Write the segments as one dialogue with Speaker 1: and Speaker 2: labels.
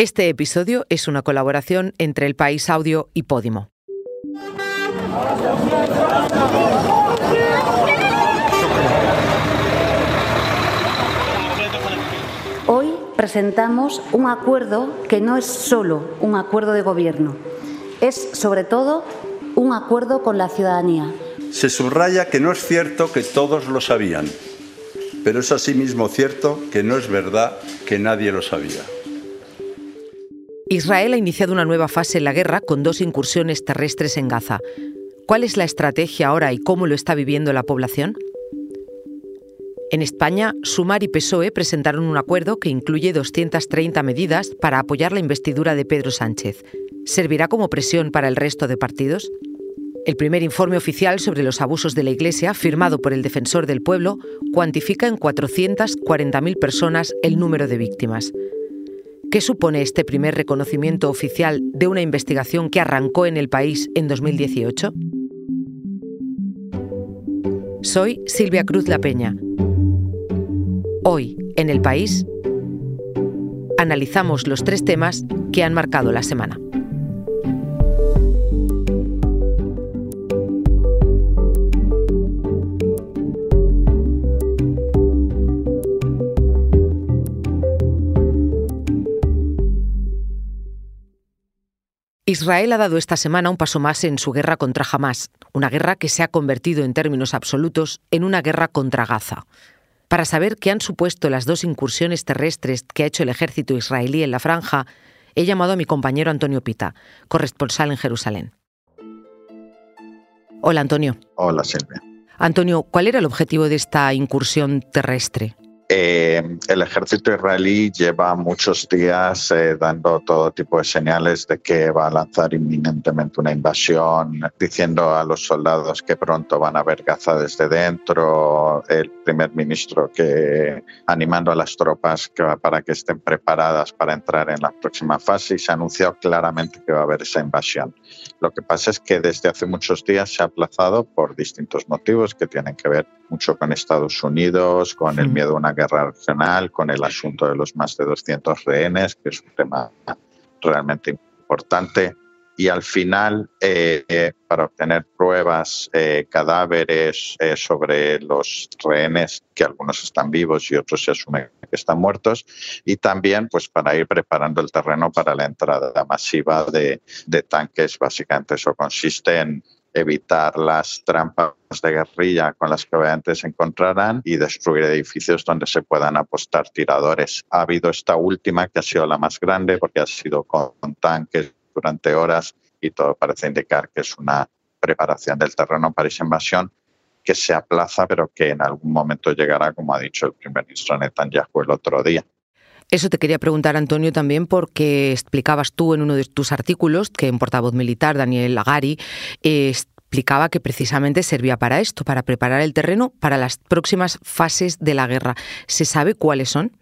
Speaker 1: Este episodio es una colaboración entre El País Audio y Podimo.
Speaker 2: Hoy presentamos un acuerdo que no es solo un acuerdo de gobierno, es sobre todo un acuerdo con la ciudadanía.
Speaker 3: Se subraya que no es cierto que todos lo sabían, pero es asimismo cierto que no es verdad que nadie lo sabía.
Speaker 1: Israel ha iniciado una nueva fase en la guerra con dos incursiones terrestres en Gaza. ¿Cuál es la estrategia ahora y cómo lo está viviendo la población? En España, Sumar y PSOE presentaron un acuerdo que incluye 230 medidas para apoyar la investidura de Pedro Sánchez. ¿Servirá como presión para el resto de partidos? El primer informe oficial sobre los abusos de la Iglesia, firmado por el defensor del pueblo, cuantifica en 440.000 personas el número de víctimas. ¿Qué supone este primer reconocimiento oficial de una investigación que arrancó en el país en 2018? Soy Silvia Cruz La Peña. Hoy, en el país, analizamos los tres temas que han marcado la semana. Israel ha dado esta semana un paso más en su guerra contra Hamas, una guerra que se ha convertido en términos absolutos en una guerra contra Gaza. Para saber qué han supuesto las dos incursiones terrestres que ha hecho el ejército israelí en la franja, he llamado a mi compañero Antonio Pita, corresponsal en Jerusalén. Hola Antonio.
Speaker 4: Hola Silvia.
Speaker 1: Antonio, ¿cuál era el objetivo de esta incursión terrestre?
Speaker 4: Eh, el ejército israelí lleva muchos días eh, dando todo tipo de señales de que va a lanzar inminentemente una invasión, diciendo a los soldados que pronto van a ver Gaza desde dentro, el primer ministro que animando a las tropas para que estén preparadas para entrar en la próxima fase y se ha anunciado claramente que va a haber esa invasión. Lo que pasa es que desde hace muchos días se ha aplazado por distintos motivos que tienen que ver mucho con Estados Unidos, con el miedo a una guerra regional, con el asunto de los más de 200 rehenes, que es un tema realmente importante. Y al final, eh, eh, para obtener pruebas, eh, cadáveres sobre los rehenes, que algunos están vivos y otros se asume que están muertos, y también pues, para ir preparando el terreno para la entrada masiva de, de tanques. Básicamente eso consiste en evitar las trampas de guerrilla con las que obviamente se encontrarán y destruir edificios donde se puedan apostar tiradores. Ha habido esta última que ha sido la más grande porque ha sido con tanques durante horas y todo parece indicar que es una preparación del terreno para esa invasión que se aplaza pero que en algún momento llegará, como ha dicho el primer ministro Netanyahu el otro día.
Speaker 1: Eso te quería preguntar, Antonio, también porque explicabas tú en uno de tus artículos que en portavoz militar, Daniel Lagari, explicaba que precisamente servía para esto, para preparar el terreno para las próximas fases de la guerra. ¿Se sabe cuáles son?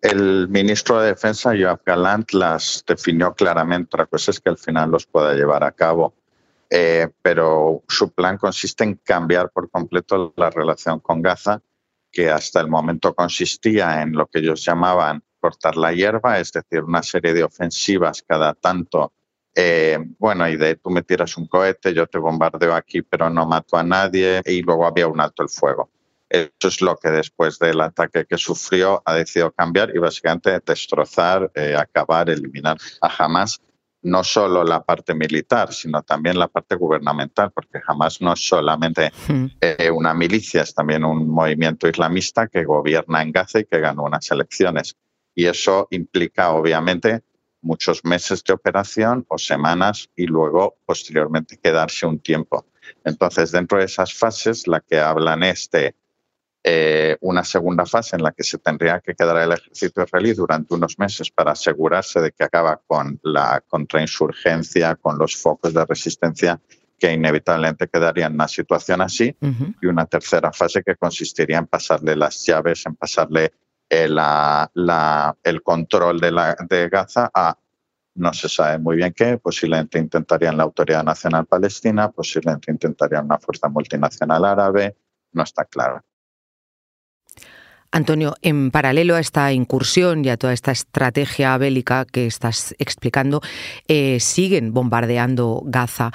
Speaker 4: El ministro de Defensa, Joab Galant, las definió claramente. Otra cosa es que al final los pueda llevar a cabo. Eh, pero su plan consiste en cambiar por completo la relación con Gaza que hasta el momento consistía en lo que ellos llamaban cortar la hierba, es decir, una serie de ofensivas cada tanto. Eh, bueno, y de tú me tiras un cohete, yo te bombardeo aquí, pero no mato a nadie, y luego había un alto el fuego. Eso es lo que después del ataque que sufrió ha decidido cambiar y básicamente destrozar, eh, acabar, eliminar a Hamas no solo la parte militar, sino también la parte gubernamental, porque jamás no es solamente hmm. eh, una milicia, es también un movimiento islamista que gobierna en Gaza y que ganó unas elecciones. Y eso implica, obviamente, muchos meses de operación o semanas y luego, posteriormente, quedarse un tiempo. Entonces, dentro de esas fases, la que hablan es de eh, una segunda fase en la que se tendría que quedar el ejército israelí durante unos meses para asegurarse de que acaba con la contrainsurgencia, con los focos de resistencia que inevitablemente quedaría en una situación así, y una tercera fase que consistiría en pasarle las llaves, en pasarle el, la, el control de, la, de Gaza a no se sabe muy bien qué, posiblemente intentarían la Autoridad Nacional Palestina, posiblemente intentarían una fuerza multinacional árabe, no está claro.
Speaker 1: Antonio, en paralelo a esta incursión y a toda esta estrategia bélica que estás explicando, eh, siguen bombardeando Gaza.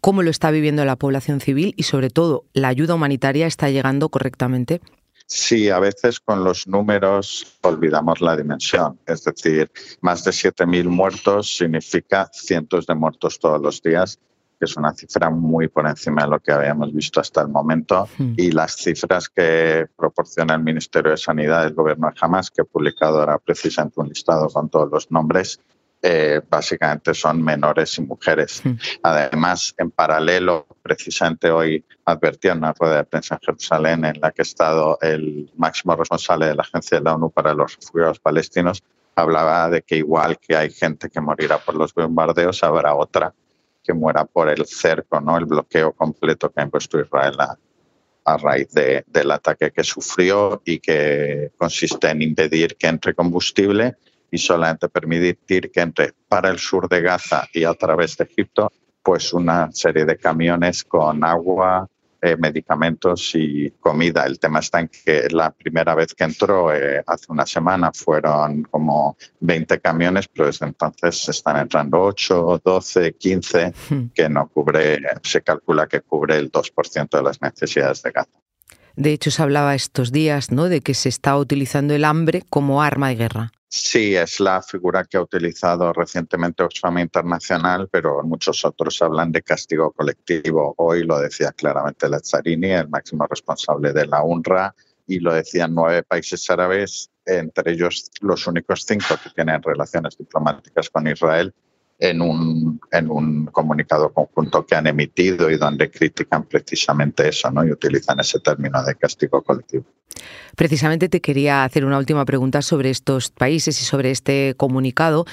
Speaker 1: ¿Cómo lo está viviendo la población civil y, sobre todo, la ayuda humanitaria está llegando correctamente?
Speaker 4: Sí, a veces con los números olvidamos la dimensión. Es decir, más de 7.000 muertos significa cientos de muertos todos los días que es una cifra muy por encima de lo que habíamos visto hasta el momento. Hmm. Y las cifras que proporciona el Ministerio de Sanidad del Gobierno de Hamas, que ha publicado ahora precisamente un listado con todos los nombres, eh, básicamente son menores y mujeres. Hmm. Además, en paralelo, precisamente hoy advertía en una rueda de prensa en Jerusalén en la que ha estado el máximo responsable de la Agencia de la ONU para los Refugiados Palestinos, hablaba de que igual que hay gente que morirá por los bombardeos, habrá otra que muera por el cerco, ¿no? el bloqueo completo que ha impuesto Israel a, raíz del ataque que sufrió y que consiste en impedir que entre combustible y solamente permitir que entre para el sur de Gaza y a través de Egipto pues una serie de camiones con agua, eh, medicamentos y comida. El tema está en que la primera vez que entró, eh, hace una semana, fueron como 20 camiones, pero desde entonces están entrando 8, 12, 15, que no cubre, se calcula que cubre el 2% de las necesidades de Gaza.
Speaker 1: De hecho, se hablaba estos días ¿no? de que se está utilizando el hambre como arma de guerra.
Speaker 4: Sí, es la figura que ha utilizado recientemente Oxfam Internacional, pero muchos otros hablan de castigo colectivo. Hoy lo decía claramente Lazzarini, el máximo responsable de la UNRWA, y lo decían nueve países árabes, entre ellos los únicos cinco que tienen relaciones diplomáticas con Israel, en un, en un comunicado conjunto que han emitido y donde critican precisamente eso ¿no? y utilizan ese término de castigo colectivo.
Speaker 1: Precisamente te quería hacer una última pregunta sobre estos países y sobre este comunicado.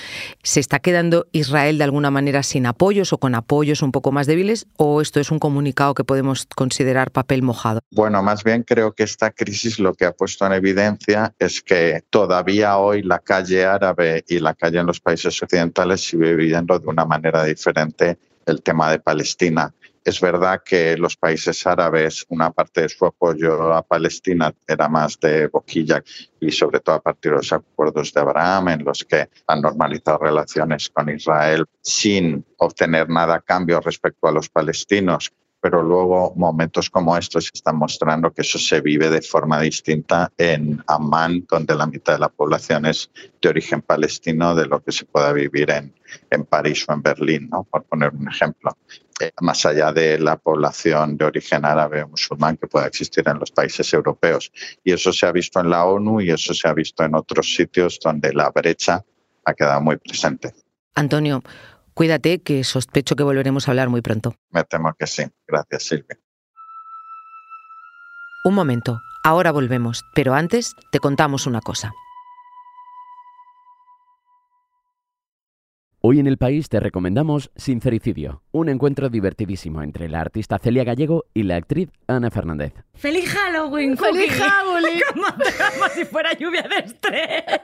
Speaker 1: ¿Se está quedando Israel de alguna manera sin apoyos o con apoyos un poco más débiles o esto es un comunicado que podemos considerar papel mojado?
Speaker 4: Bueno, más bien creo que esta crisis lo que ha puesto en evidencia es que todavía hoy la calle árabe y la calle en los países occidentales sigue viviendo de una manera diferente el tema de Palestina. Es verdad que los países árabes, una parte de su apoyo a Palestina era más de boquilla y sobre todo a partir de los acuerdos de Abraham en los que han normalizado relaciones con Israel sin obtener nada a cambio respecto a los palestinos pero luego momentos como estos están mostrando que eso se vive de forma distinta en Amman, donde la mitad de la población es de origen palestino, de lo que se pueda vivir en, en París o en Berlín, por poner un ejemplo. Más allá de la población de origen árabe o musulmán que pueda existir en los países europeos. Y eso se ha visto en la ONU y eso se ha visto en otros sitios donde la brecha ha quedado muy presente.
Speaker 1: Antonio, Cuídate, que sospecho que volveremos a hablar muy pronto.
Speaker 4: Me temo que sí. Gracias, Silvia.
Speaker 1: Un momento, ahora volvemos, pero antes te contamos una cosa.
Speaker 5: Hoy en el país te recomendamos Sincericidio, un encuentro divertidísimo entre la artista Celia Gallego y la actriz Ana Fernández.
Speaker 6: ¡Feliz Halloween!
Speaker 7: ¡Feliz Halloween!
Speaker 6: como si fuera lluvia de estrellas.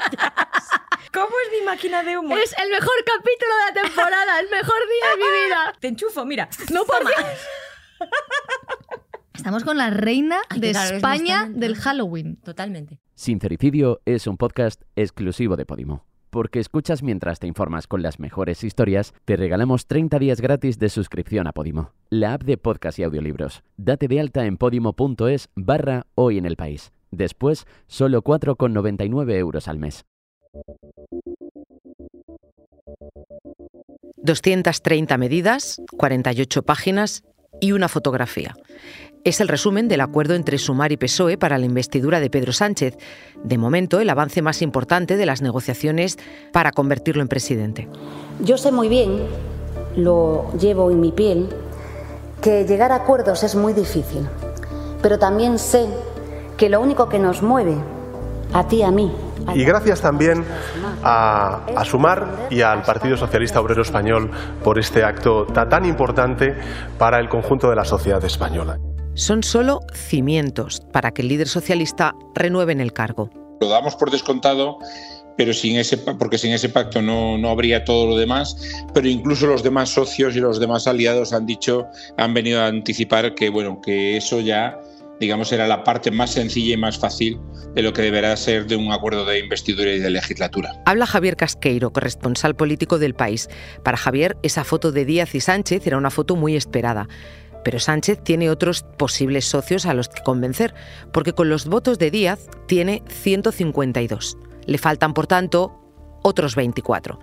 Speaker 6: ¿Cómo es mi máquina de humo?
Speaker 7: Es el mejor capítulo de la temporada, el mejor día de mi vida.
Speaker 6: Te enchufo, mira.
Speaker 7: No por Estamos con la reina de España del Halloween.
Speaker 6: Totalmente.
Speaker 5: Sincericidio es un podcast exclusivo de Podimo. Porque escuchas mientras te informas con las mejores historias, te regalamos 30 días gratis de suscripción a Podimo, la app de podcast y audiolibros. Date de alta en podimo.es barra hoy en el país. Después, solo 4,99 euros al mes.
Speaker 1: 230 medidas, 48 páginas y una fotografía. Es el resumen del acuerdo entre Sumar y PSOE para la investidura de Pedro Sánchez. De momento, el avance más importante de las negociaciones para convertirlo en presidente.
Speaker 2: Yo sé muy bien, lo llevo en mi piel, que llegar a acuerdos es muy difícil. Pero también sé que lo único que nos mueve, a ti y a mí,
Speaker 8: y gracias también a, Sumar y al Partido Socialista Obrero Español por este acto tan importante para el conjunto de la sociedad española.
Speaker 1: Son solo cimientos para que el líder socialista renueve en el cargo.
Speaker 9: Lo damos por descontado pero sin ese, porque sin ese pacto no, no, habría todo lo demás, pero incluso los demás socios y los demás aliados han dicho, han venido a anticipar que, bueno, que eso ya digamos, era la parte más sencilla y más fácil de lo que deberá ser de un acuerdo de investidura y de legislatura.
Speaker 1: Habla Javier Casqueiro, corresponsal político del país. Para Javier, esa foto de Díaz y Sánchez era una foto muy esperada. Pero Sánchez tiene otros posibles socios a los que convencer, porque con los votos de Díaz tiene 152. Le faltan, por tanto, otros 24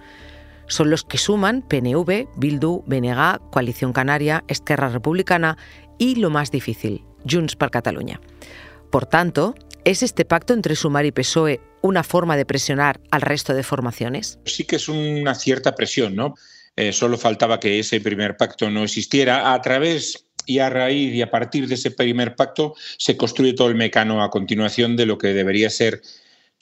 Speaker 1: son los que suman PNV, Bildu, BNG, Coalición Canaria, Esquerra Republicana y, lo más difícil, Junts per Catalunya. Por tanto, ¿es este pacto entre Sumar y PSOE una forma de presionar al resto de formaciones?
Speaker 9: Sí que es una cierta presión, ¿no? Eh, solo faltaba que ese primer pacto no existiera. A través y a raíz y a partir de ese primer pacto se construye todo el mecano a continuación de lo que debería ser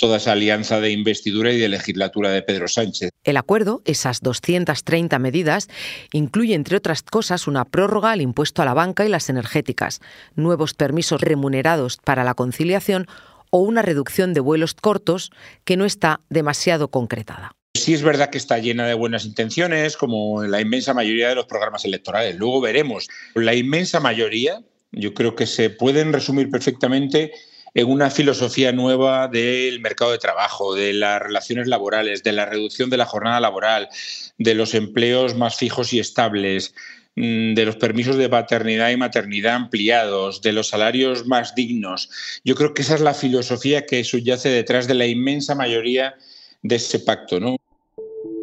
Speaker 9: toda esa alianza de investidura y de legislatura de Pedro Sánchez.
Speaker 1: El acuerdo, esas 230 medidas, incluye, entre otras cosas, una prórroga al impuesto a la banca y las energéticas, nuevos permisos remunerados para la conciliación o una reducción de vuelos cortos que no está demasiado concretada.
Speaker 9: Sí es verdad que está llena de buenas intenciones, como la inmensa mayoría de los programas electorales. Luego veremos. La inmensa mayoría, yo creo que se pueden resumir perfectamente en una filosofía nueva del mercado de trabajo, de las relaciones laborales, de la reducción de la jornada laboral, de los empleos más fijos y estables, mm, de los permisos de paternidad y maternidad ampliados, de los salarios más dignos. Yo creo que esa es la filosofía que subyace detrás de la inmensa mayoría de ese pacto, ¿no?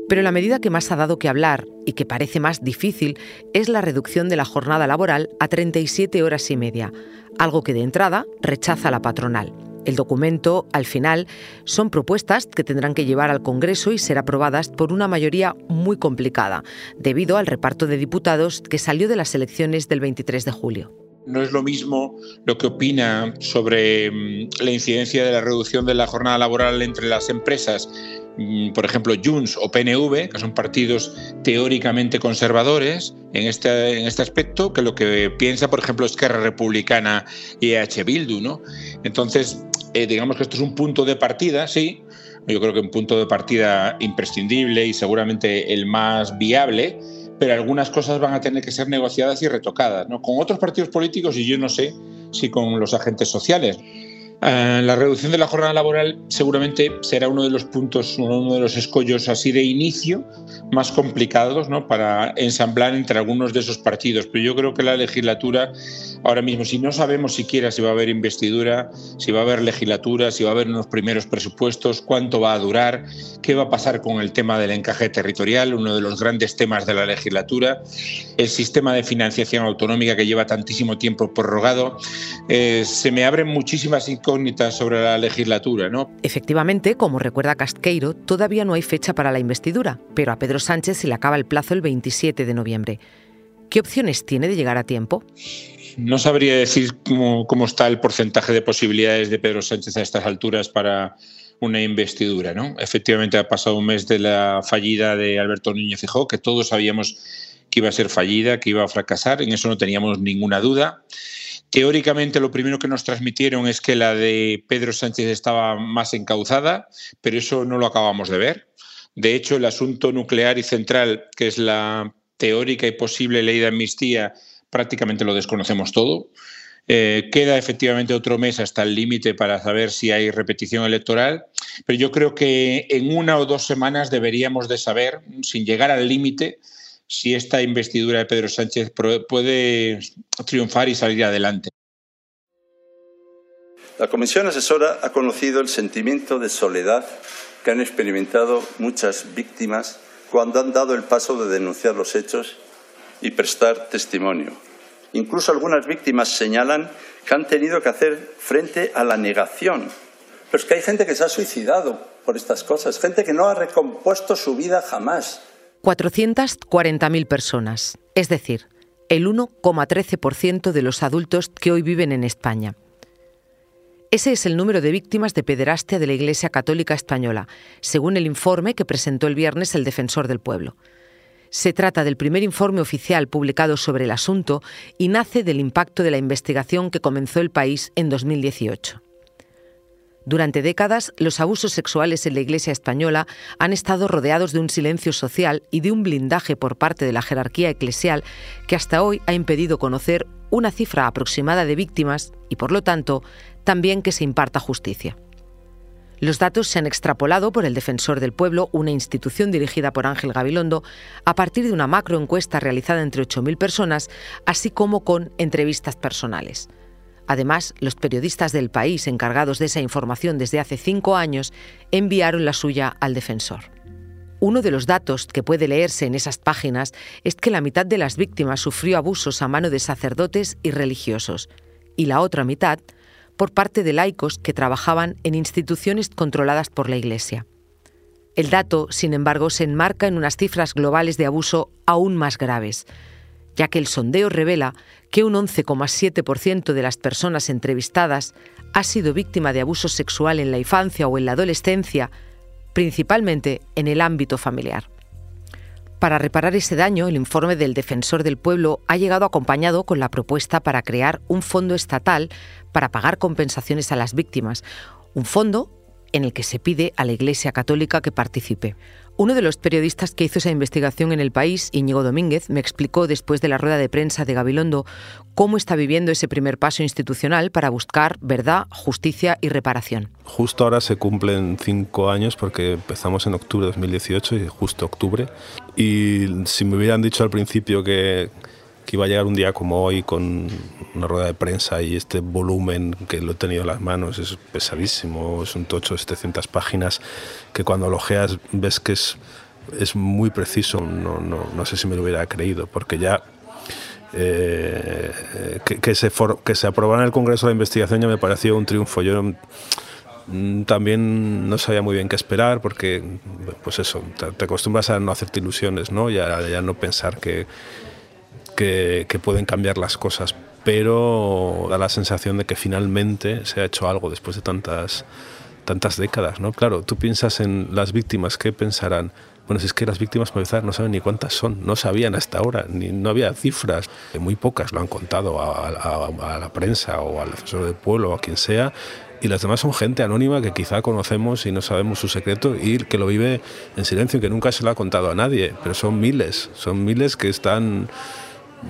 Speaker 1: Pero la medida que más ha dado que hablar y que parece más difícil es la reducción de la jornada laboral a 37 horas y media, algo que de entrada rechaza la patronal. El documento, al final, son propuestas que tendrán que llevar al Congreso y ser aprobadas por una mayoría muy complicada, debido al reparto de diputados que salió de las elecciones del 23 de julio.
Speaker 9: No es lo mismo lo que opina sobre mm, la incidencia de la reducción de la jornada laboral entre las empresas por ejemplo, Junts o PNV, que son partidos teóricamente conservadores en este, en este aspecto, que lo que piensa, por ejemplo, Esquerra Republicana y EH Bildu. ¿no? Entonces, eh, digamos que esto es un punto de partida, sí, yo creo que un punto de partida imprescindible y seguramente el más viable, pero algunas cosas van a tener que ser negociadas y retocadas, ¿no? Con otros partidos políticos y yo no sé si con los agentes sociales. Eh, la reducción de la jornada laboral seguramente será uno de los puntos, uno de los escollos así de inicio más complicados ¿no? para ensamblar entre algunos de esos partidos. Pero yo creo que la legislatura, ahora mismo, si no sabemos siquiera si va a haber investidura, si va a haber legislatura, si va a haber unos primeros presupuestos, cuánto va a durar, qué va a pasar con el tema del encaje territorial, uno de los grandes temas de la legislatura, el sistema de financiación autonómica que lleva tantísimo tiempo prorrogado, eh, se me abren muchísimas incógnitas sobre la legislatura. ¿no?
Speaker 1: Efectivamente, como recuerda Casqueiro, todavía no hay fecha para la investidura, pero a Pedro Sánchez se le acaba el plazo el 27 de noviembre. ¿Qué opciones tiene de llegar a tiempo?
Speaker 9: No sabría decir cómo, cómo está el porcentaje de posibilidades de Pedro Sánchez a estas alturas para una investidura. ¿no? Efectivamente, ha pasado un mes de la fallida de Alberto Núñez Fijó, que todos sabíamos que iba a ser fallida, que iba a fracasar, en eso no teníamos ninguna duda. Teóricamente lo primero que nos transmitieron es que la de Pedro Sánchez estaba más encauzada, pero eso no lo acabamos de ver. De hecho, el asunto nuclear y central, que es la teórica y posible ley de amnistía, prácticamente lo desconocemos todo. Eh, queda efectivamente otro mes hasta el límite para saber si hay repetición electoral, pero yo creo que en una o dos semanas deberíamos de saber, sin llegar al límite, si esta investidura de Pedro Sánchez puede triunfar y salir adelante.
Speaker 3: La Comisión Asesora ha conocido el sentimiento de soledad que han experimentado muchas víctimas cuando han dado el paso de denunciar los hechos y prestar testimonio. Incluso algunas víctimas señalan que han tenido que hacer frente a la negación. Pero es que hay gente que se ha suicidado por estas cosas, gente que no ha recompuesto su vida jamás.
Speaker 1: 440.000 personas, es decir, el 1,13% de los adultos que hoy viven en España. Ese es el número de víctimas de pederastia de la Iglesia Católica Española, según el informe que presentó el viernes el Defensor del Pueblo. Se trata del primer informe oficial publicado sobre el asunto y nace del impacto de la investigación que comenzó el país en 2018. Durante décadas, los abusos sexuales en la Iglesia española han estado rodeados de un silencio social y de un blindaje por parte de la jerarquía eclesial que hasta hoy ha impedido conocer una cifra aproximada de víctimas y, por lo tanto, también que se imparta justicia. Los datos se han extrapolado por el Defensor del Pueblo, una institución dirigida por Ángel Gabilondo, a partir de una macroencuesta realizada entre 8.000 personas, así como con entrevistas personales. Además, los periodistas del país encargados de esa información desde hace cinco años enviaron la suya al defensor. Uno de los datos que puede leerse en esas páginas es que la mitad de las víctimas sufrió abusos a mano de sacerdotes y religiosos, y la otra mitad por parte de laicos que trabajaban en instituciones controladas por la Iglesia. El dato, sin embargo, se enmarca en unas cifras globales de abuso aún más graves, ya que el sondeo revela que un 11,7% de las personas entrevistadas ha sido víctima de abuso sexual en la infancia o en la adolescencia, principalmente en el ámbito familiar. Para reparar ese daño, el informe del Defensor del Pueblo ha llegado acompañado con la propuesta para crear un fondo estatal para pagar compensaciones a las víctimas, un fondo en el que se pide a la Iglesia Católica que participe. Uno de los periodistas que hizo esa investigación en el país, Íñigo Domínguez, me explicó después de la rueda de prensa de Gabilondo cómo está viviendo ese primer paso institucional para buscar verdad, justicia y reparación.
Speaker 8: Justo ahora se cumplen cinco años porque empezamos en octubre de 2018 y justo octubre. Y si me hubieran dicho al principio que que iba a llegar un día como hoy con una rueda de prensa y este volumen que lo he tenido en las manos es pesadísimo, es un tocho de 700 páginas que cuando lo ojeas ves que es, es muy preciso, no, no, no sé si me lo hubiera creído, porque ya eh, que, que, se que se aprobara en el Congreso la investigación ya me pareció un triunfo. Yo mm, también no sabía muy bien qué esperar porque, pues eso, te, acostumbras a no hacerte ilusiones, ¿no? Ya, ya no pensar que, que, pueden cambiar las cosas, pero da la sensación de que finalmente se ha hecho algo después de tantas, tantas décadas. ¿no? Claro, tú piensas en las víctimas, ¿qué pensarán? Bueno, si es que las víctimas, empezar, no saben ni cuántas son, no sabían hasta ahora, ni, no había cifras. Muy pocas lo han contado a, a la prensa o al defensor del pueblo o a quien sea, y las demás son gente anónima que quizá conocemos y no sabemos su secreto y que lo vive en silencio, que nunca se lo ha contado a nadie, pero son miles, son miles que están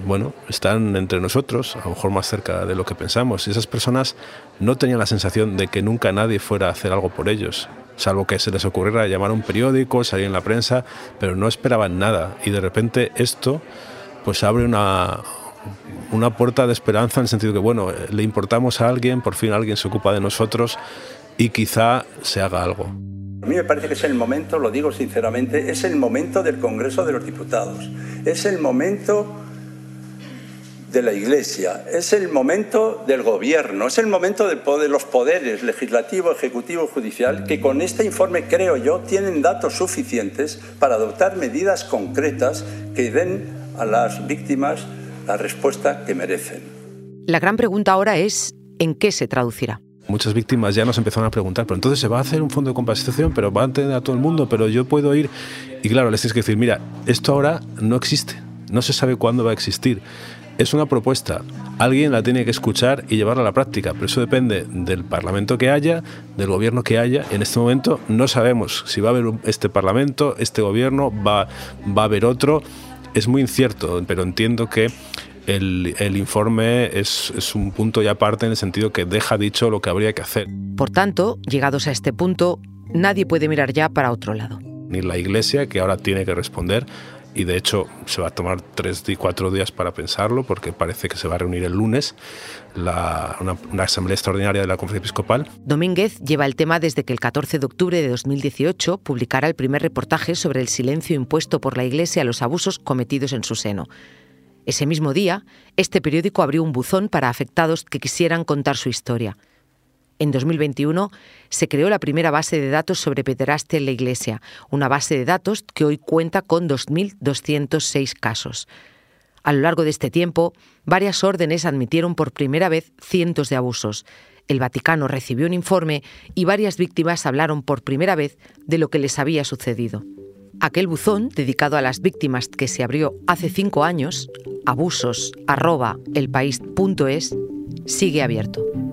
Speaker 8: bueno, están entre nosotros, a lo mejor más cerca de lo que pensamos. Y esas personas no tenían la sensación de que nunca nadie fuera a hacer algo por ellos, salvo que se les ocurriera llamar a un periódico, salir en la prensa, pero no esperaban nada. Y de repente esto pues abre una, una puerta de esperanza en el sentido que, bueno, le importamos a alguien, por fin alguien se ocupa de nosotros y quizá se haga algo.
Speaker 3: A mí me parece que es el momento, lo digo sinceramente, es el momento del Congreso de los Diputados, es el momento de la Iglesia, es el momento del gobierno, es el momento de los poderes legislativo, ejecutivo, judicial, que con este informe, creo yo, tienen datos suficientes para adoptar medidas concretas que den a las víctimas la respuesta que merecen.
Speaker 1: La gran pregunta ahora es, ¿en qué se traducirá?
Speaker 8: Muchas víctimas ya nos empezaron a preguntar, pero entonces se va a hacer un fondo de compensación, pero va a tener a todo el mundo, pero yo puedo ir. Y claro, les tienes que decir, mira, esto ahora no existe, no se sabe cuándo va a existir es una propuesta. Alguien la tiene que escuchar y llevarla a la práctica, pero eso depende del Parlamento que haya, del gobierno que haya. En este momento no sabemos si va a haber este Parlamento, este gobierno, va, va a haber otro. Es muy incierto, pero entiendo que el, el, informe es, es, un punto ya aparte en el sentido que deja dicho lo que habría que hacer.
Speaker 1: Por tanto, llegados a este punto, nadie puede mirar ya para otro lado.
Speaker 8: Ni la Iglesia, que ahora tiene que responder y de hecho se va a tomar tres y cuatro días para pensarlo porque parece que se va a reunir el lunes la, una, una, asamblea extraordinaria de la Conferencia Episcopal.
Speaker 1: Domínguez lleva el tema desde que el 14 de octubre de 2018 publicara el primer reportaje sobre el silencio impuesto por la Iglesia a los abusos cometidos en su seno. Ese mismo día, este periódico abrió un buzón para afectados que quisieran contar su historia. En 2021 se creó la primera base de datos sobre pederastia en la Iglesia, una base de datos que hoy cuenta con 2.206 casos. A lo largo de este tiempo, varias órdenes admitieron por primera vez cientos de abusos. El Vaticano recibió un informe y varias víctimas hablaron por primera vez de lo que les había sucedido. Aquel buzón, dedicado a las víctimas que se abrió hace cinco años, abusos.elpaís.es, sigue abierto.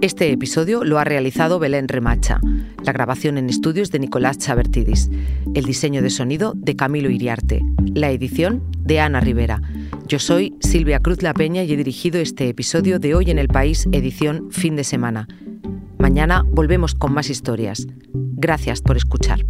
Speaker 1: Este episodio lo ha realizado Belén Remacha, la grabación en estudios de Nicolás Chabertidis, el diseño de sonido de Camilo Iriarte, la edición de Ana Rivera. Yo soy Silvia Cruz La Peña y he dirigido este episodio de Hoy en el País, edición fin de semana. Mañana volvemos con más historias. Gracias por escuchar.